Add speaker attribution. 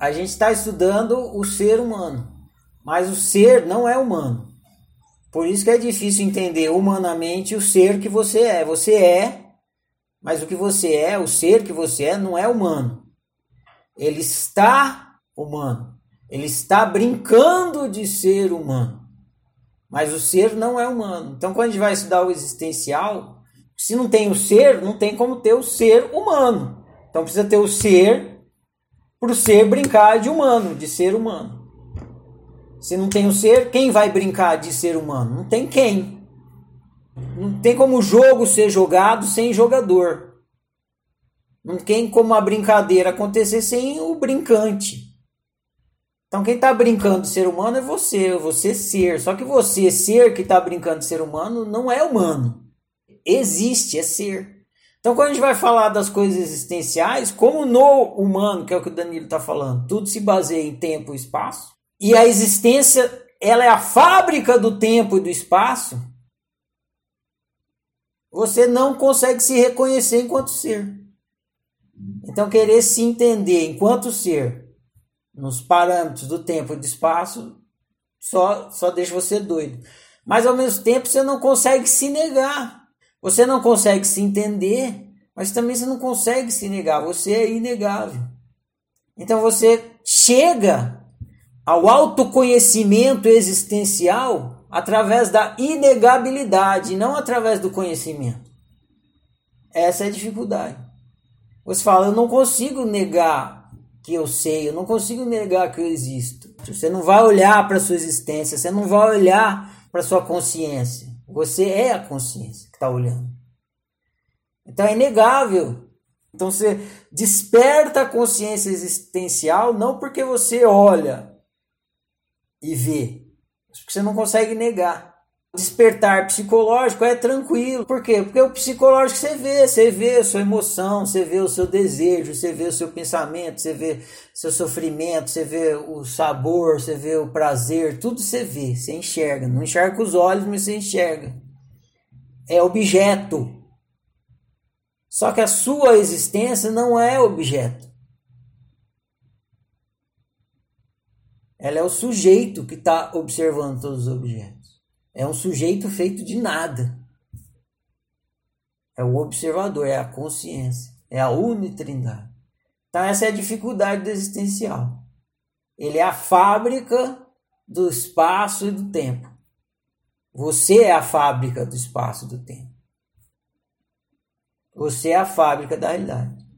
Speaker 1: a gente está estudando o ser humano, mas o ser não é humano. Por isso que é difícil entender humanamente o ser que você é. Você é, mas o que você é, o ser que você é, não é humano. Ele está humano. Ele está brincando de ser humano. Mas o ser não é humano. Então, quando a gente vai estudar o existencial, se não tem o ser, não tem como ter o ser humano. Então, precisa ter o ser o ser brincar de humano, de ser humano. Se não tem o ser, quem vai brincar de ser humano? Não tem quem. Não tem como o jogo ser jogado sem jogador. Não tem como a brincadeira acontecer sem o brincante. Então quem está brincando de ser humano é você, você ser. Só que você ser que está brincando de ser humano não é humano. Existe, é ser. Então, quando a gente vai falar das coisas existenciais, como no humano, que é o que o Danilo está falando, tudo se baseia em tempo e espaço, e a existência ela é a fábrica do tempo e do espaço, você não consegue se reconhecer enquanto ser. Então, querer se entender enquanto ser, nos parâmetros do tempo e do espaço, só, só deixa você doido. Mas, ao mesmo tempo, você não consegue se negar. Você não consegue se entender, mas também você não consegue se negar. Você é inegável. Então você chega ao autoconhecimento existencial através da inegabilidade, não através do conhecimento. Essa é a dificuldade. Você fala, eu não consigo negar que eu sei, eu não consigo negar que eu existo. Você não vai olhar para sua existência, você não vai olhar para sua consciência. Você é a consciência que está olhando. Então é inegável. Então você desperta a consciência existencial não porque você olha e vê, mas porque você não consegue negar. Despertar psicológico é tranquilo. Por quê? Porque o psicológico você vê, você vê a sua emoção, você vê o seu desejo, você vê o seu pensamento, você vê seu sofrimento, você vê o sabor, você vê o prazer, tudo você vê, você enxerga. Não enxerga com os olhos, mas você enxerga. É objeto. Só que a sua existência não é objeto. Ela é o sujeito que está observando todos os objetos. É um sujeito feito de nada. É o observador, é a consciência, é a unitrindade. Então, essa é a dificuldade do existencial. Ele é a fábrica do espaço e do tempo. Você é a fábrica do espaço e do tempo. Você é a fábrica da realidade.